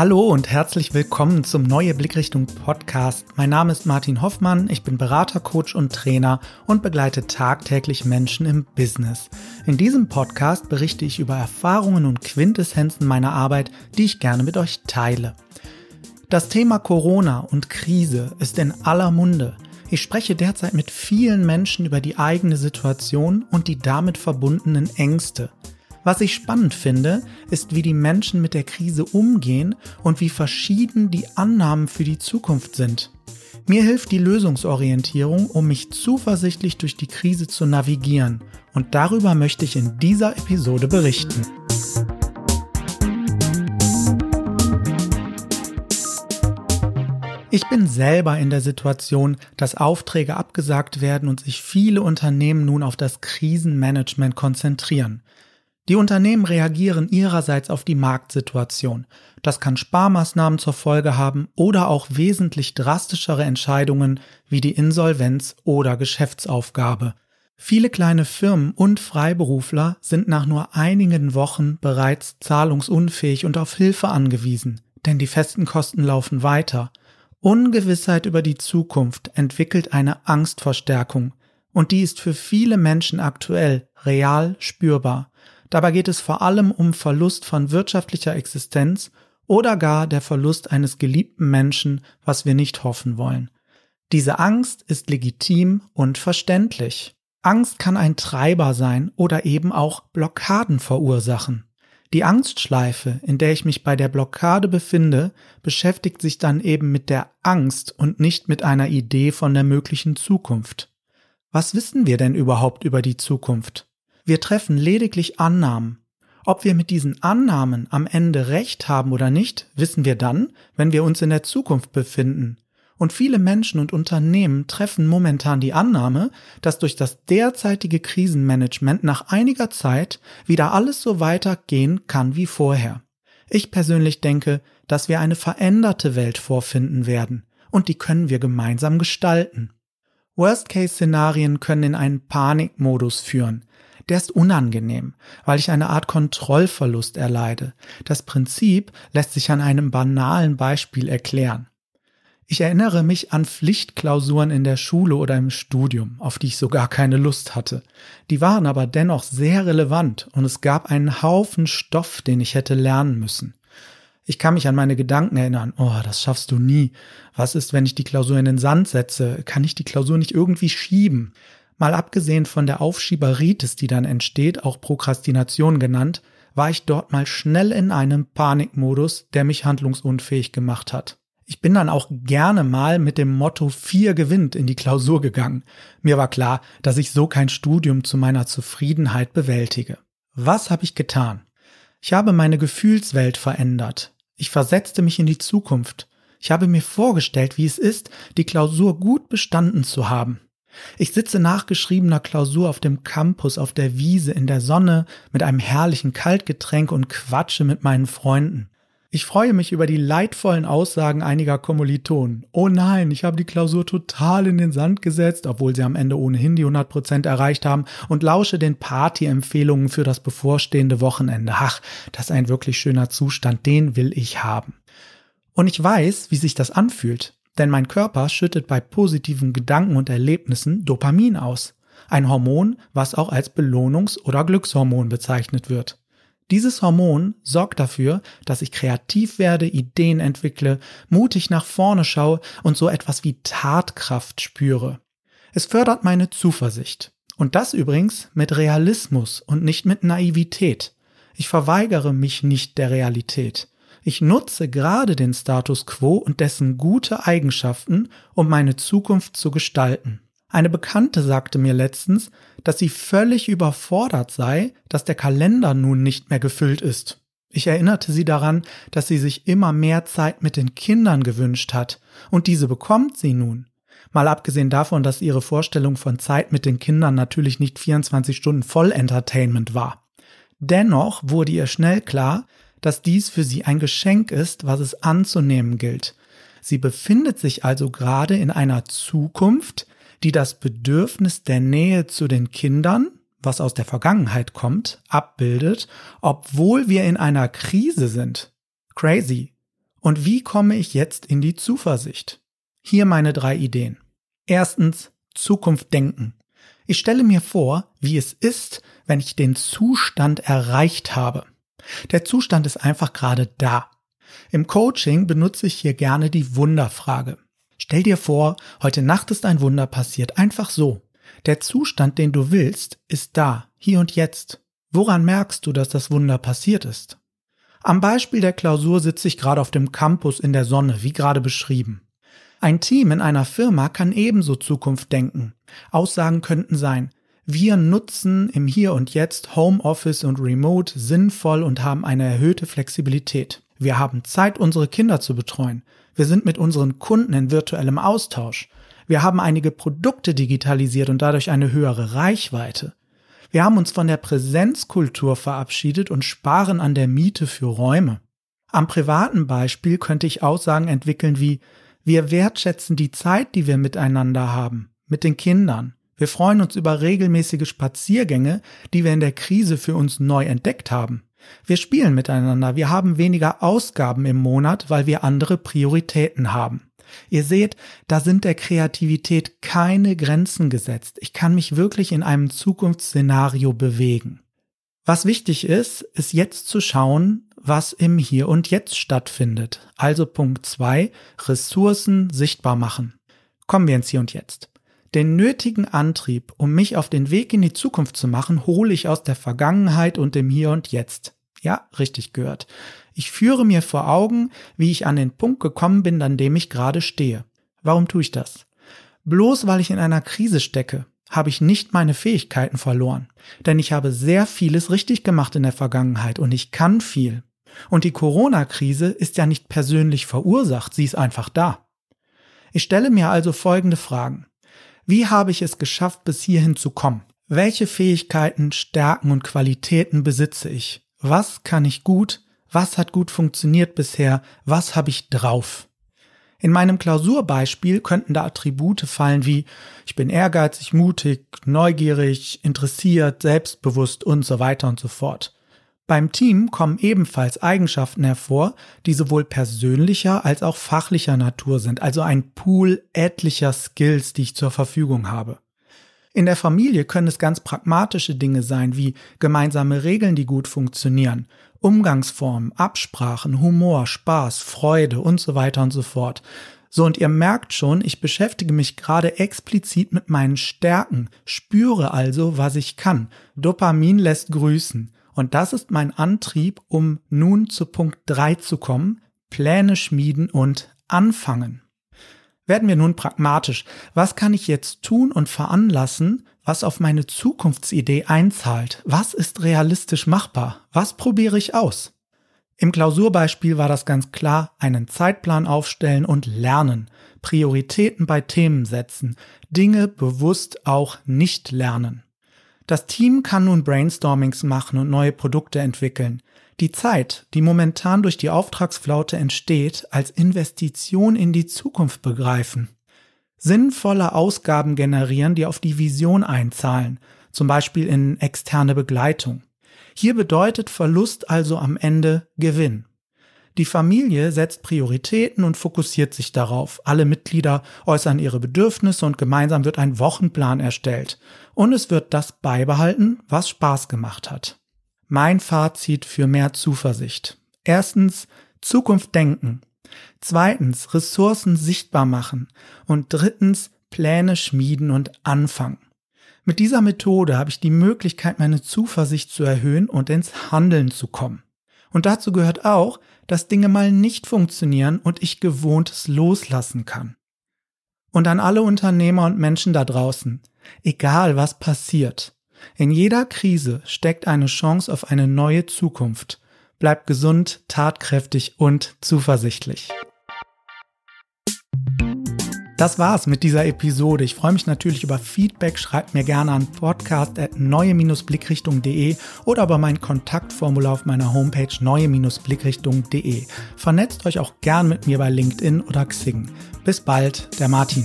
Hallo und herzlich willkommen zum Neue Blickrichtung Podcast. Mein Name ist Martin Hoffmann, ich bin Berater, Coach und Trainer und begleite tagtäglich Menschen im Business. In diesem Podcast berichte ich über Erfahrungen und Quintessenzen meiner Arbeit, die ich gerne mit euch teile. Das Thema Corona und Krise ist in aller Munde. Ich spreche derzeit mit vielen Menschen über die eigene Situation und die damit verbundenen Ängste. Was ich spannend finde, ist, wie die Menschen mit der Krise umgehen und wie verschieden die Annahmen für die Zukunft sind. Mir hilft die Lösungsorientierung, um mich zuversichtlich durch die Krise zu navigieren. Und darüber möchte ich in dieser Episode berichten. Ich bin selber in der Situation, dass Aufträge abgesagt werden und sich viele Unternehmen nun auf das Krisenmanagement konzentrieren. Die Unternehmen reagieren ihrerseits auf die Marktsituation. Das kann Sparmaßnahmen zur Folge haben oder auch wesentlich drastischere Entscheidungen wie die Insolvenz oder Geschäftsaufgabe. Viele kleine Firmen und Freiberufler sind nach nur einigen Wochen bereits zahlungsunfähig und auf Hilfe angewiesen, denn die festen Kosten laufen weiter. Ungewissheit über die Zukunft entwickelt eine Angstverstärkung, und die ist für viele Menschen aktuell real spürbar. Dabei geht es vor allem um Verlust von wirtschaftlicher Existenz oder gar der Verlust eines geliebten Menschen, was wir nicht hoffen wollen. Diese Angst ist legitim und verständlich. Angst kann ein Treiber sein oder eben auch Blockaden verursachen. Die Angstschleife, in der ich mich bei der Blockade befinde, beschäftigt sich dann eben mit der Angst und nicht mit einer Idee von der möglichen Zukunft. Was wissen wir denn überhaupt über die Zukunft? Wir treffen lediglich Annahmen. Ob wir mit diesen Annahmen am Ende recht haben oder nicht, wissen wir dann, wenn wir uns in der Zukunft befinden. Und viele Menschen und Unternehmen treffen momentan die Annahme, dass durch das derzeitige Krisenmanagement nach einiger Zeit wieder alles so weitergehen kann wie vorher. Ich persönlich denke, dass wir eine veränderte Welt vorfinden werden, und die können wir gemeinsam gestalten. Worst-Case-Szenarien können in einen Panikmodus führen, der ist unangenehm, weil ich eine Art Kontrollverlust erleide. Das Prinzip lässt sich an einem banalen Beispiel erklären. Ich erinnere mich an Pflichtklausuren in der Schule oder im Studium, auf die ich so gar keine Lust hatte. Die waren aber dennoch sehr relevant und es gab einen Haufen Stoff, den ich hätte lernen müssen. Ich kann mich an meine Gedanken erinnern. Oh, das schaffst du nie. Was ist, wenn ich die Klausur in den Sand setze? Kann ich die Klausur nicht irgendwie schieben? Mal abgesehen von der Aufschieberitis, die dann entsteht, auch Prokrastination genannt, war ich dort mal schnell in einem Panikmodus, der mich handlungsunfähig gemacht hat. Ich bin dann auch gerne mal mit dem Motto 4 gewinnt in die Klausur gegangen. Mir war klar, dass ich so kein Studium zu meiner Zufriedenheit bewältige. Was habe ich getan? Ich habe meine Gefühlswelt verändert. Ich versetzte mich in die Zukunft. Ich habe mir vorgestellt, wie es ist, die Klausur gut bestanden zu haben. Ich sitze nach geschriebener Klausur auf dem Campus auf der Wiese in der Sonne mit einem herrlichen Kaltgetränk und quatsche mit meinen Freunden. Ich freue mich über die leidvollen Aussagen einiger Kommilitonen. Oh nein, ich habe die Klausur total in den Sand gesetzt, obwohl sie am Ende ohnehin die 100 Prozent erreicht haben und lausche den Partyempfehlungen für das bevorstehende Wochenende. Ach, das ist ein wirklich schöner Zustand, den will ich haben. Und ich weiß, wie sich das anfühlt. Denn mein Körper schüttet bei positiven Gedanken und Erlebnissen Dopamin aus. Ein Hormon, was auch als Belohnungs- oder Glückshormon bezeichnet wird. Dieses Hormon sorgt dafür, dass ich kreativ werde, Ideen entwickle, mutig nach vorne schaue und so etwas wie Tatkraft spüre. Es fördert meine Zuversicht. Und das übrigens mit Realismus und nicht mit Naivität. Ich verweigere mich nicht der Realität. Ich nutze gerade den Status quo und dessen gute Eigenschaften, um meine Zukunft zu gestalten. Eine Bekannte sagte mir letztens, dass sie völlig überfordert sei, dass der Kalender nun nicht mehr gefüllt ist. Ich erinnerte sie daran, dass sie sich immer mehr Zeit mit den Kindern gewünscht hat, und diese bekommt sie nun. Mal abgesehen davon, dass ihre Vorstellung von Zeit mit den Kindern natürlich nicht 24 Stunden Voll-Entertainment war. Dennoch wurde ihr schnell klar, dass dies für sie ein Geschenk ist, was es anzunehmen gilt. Sie befindet sich also gerade in einer Zukunft, die das Bedürfnis der Nähe zu den Kindern, was aus der Vergangenheit kommt, abbildet, obwohl wir in einer Krise sind. Crazy. Und wie komme ich jetzt in die Zuversicht? Hier meine drei Ideen. Erstens, Zukunft denken. Ich stelle mir vor, wie es ist, wenn ich den Zustand erreicht habe. Der Zustand ist einfach gerade da. Im Coaching benutze ich hier gerne die Wunderfrage. Stell dir vor, heute Nacht ist ein Wunder passiert, einfach so. Der Zustand, den du willst, ist da, hier und jetzt. Woran merkst du, dass das Wunder passiert ist? Am Beispiel der Klausur sitze ich gerade auf dem Campus in der Sonne, wie gerade beschrieben. Ein Team in einer Firma kann ebenso Zukunft denken. Aussagen könnten sein, wir nutzen im Hier und Jetzt Homeoffice und Remote sinnvoll und haben eine erhöhte Flexibilität. Wir haben Zeit, unsere Kinder zu betreuen. Wir sind mit unseren Kunden in virtuellem Austausch. Wir haben einige Produkte digitalisiert und dadurch eine höhere Reichweite. Wir haben uns von der Präsenzkultur verabschiedet und sparen an der Miete für Räume. Am privaten Beispiel könnte ich Aussagen entwickeln wie wir wertschätzen die Zeit, die wir miteinander haben, mit den Kindern. Wir freuen uns über regelmäßige Spaziergänge, die wir in der Krise für uns neu entdeckt haben. Wir spielen miteinander, wir haben weniger Ausgaben im Monat, weil wir andere Prioritäten haben. Ihr seht, da sind der Kreativität keine Grenzen gesetzt. Ich kann mich wirklich in einem Zukunftsszenario bewegen. Was wichtig ist, ist jetzt zu schauen, was im Hier und Jetzt stattfindet. Also Punkt zwei: Ressourcen sichtbar machen. Kommen wir ins Hier und Jetzt. Den nötigen Antrieb, um mich auf den Weg in die Zukunft zu machen, hole ich aus der Vergangenheit und dem Hier und Jetzt. Ja, richtig gehört. Ich führe mir vor Augen, wie ich an den Punkt gekommen bin, an dem ich gerade stehe. Warum tue ich das? Bloß weil ich in einer Krise stecke, habe ich nicht meine Fähigkeiten verloren. Denn ich habe sehr vieles richtig gemacht in der Vergangenheit und ich kann viel. Und die Corona-Krise ist ja nicht persönlich verursacht, sie ist einfach da. Ich stelle mir also folgende Fragen. Wie habe ich es geschafft, bis hierhin zu kommen? Welche Fähigkeiten, Stärken und Qualitäten besitze ich? Was kann ich gut? Was hat gut funktioniert bisher? Was habe ich drauf? In meinem Klausurbeispiel könnten da Attribute fallen wie ich bin ehrgeizig, mutig, neugierig, interessiert, selbstbewusst und so weiter und so fort. Beim Team kommen ebenfalls Eigenschaften hervor, die sowohl persönlicher als auch fachlicher Natur sind, also ein Pool etlicher Skills, die ich zur Verfügung habe. In der Familie können es ganz pragmatische Dinge sein, wie gemeinsame Regeln, die gut funktionieren, Umgangsformen, Absprachen, Humor, Spaß, Freude und so weiter und so fort. So, und ihr merkt schon, ich beschäftige mich gerade explizit mit meinen Stärken, spüre also, was ich kann. Dopamin lässt grüßen. Und das ist mein Antrieb, um nun zu Punkt 3 zu kommen, Pläne schmieden und anfangen. Werden wir nun pragmatisch. Was kann ich jetzt tun und veranlassen, was auf meine Zukunftsidee einzahlt? Was ist realistisch machbar? Was probiere ich aus? Im Klausurbeispiel war das ganz klar, einen Zeitplan aufstellen und lernen, Prioritäten bei Themen setzen, Dinge bewusst auch nicht lernen. Das Team kann nun Brainstormings machen und neue Produkte entwickeln. Die Zeit, die momentan durch die Auftragsflaute entsteht, als Investition in die Zukunft begreifen. Sinnvolle Ausgaben generieren, die auf die Vision einzahlen, zum Beispiel in externe Begleitung. Hier bedeutet Verlust also am Ende Gewinn. Die Familie setzt Prioritäten und fokussiert sich darauf. Alle Mitglieder äußern ihre Bedürfnisse und gemeinsam wird ein Wochenplan erstellt. Und es wird das beibehalten, was Spaß gemacht hat. Mein Fazit für mehr Zuversicht. Erstens, Zukunft denken. Zweitens, Ressourcen sichtbar machen. Und drittens, Pläne schmieden und anfangen. Mit dieser Methode habe ich die Möglichkeit, meine Zuversicht zu erhöhen und ins Handeln zu kommen. Und dazu gehört auch, dass Dinge mal nicht funktionieren und ich gewohntes loslassen kann. Und an alle Unternehmer und Menschen da draußen, egal was passiert, in jeder Krise steckt eine Chance auf eine neue Zukunft. Bleibt gesund, tatkräftig und zuversichtlich. Das war's mit dieser Episode. Ich freue mich natürlich über Feedback. Schreibt mir gerne an podcast.neue-blickrichtung.de oder über mein Kontaktformular auf meiner Homepage neue-blickrichtung.de. Vernetzt euch auch gern mit mir bei LinkedIn oder Xing. Bis bald, der Martin.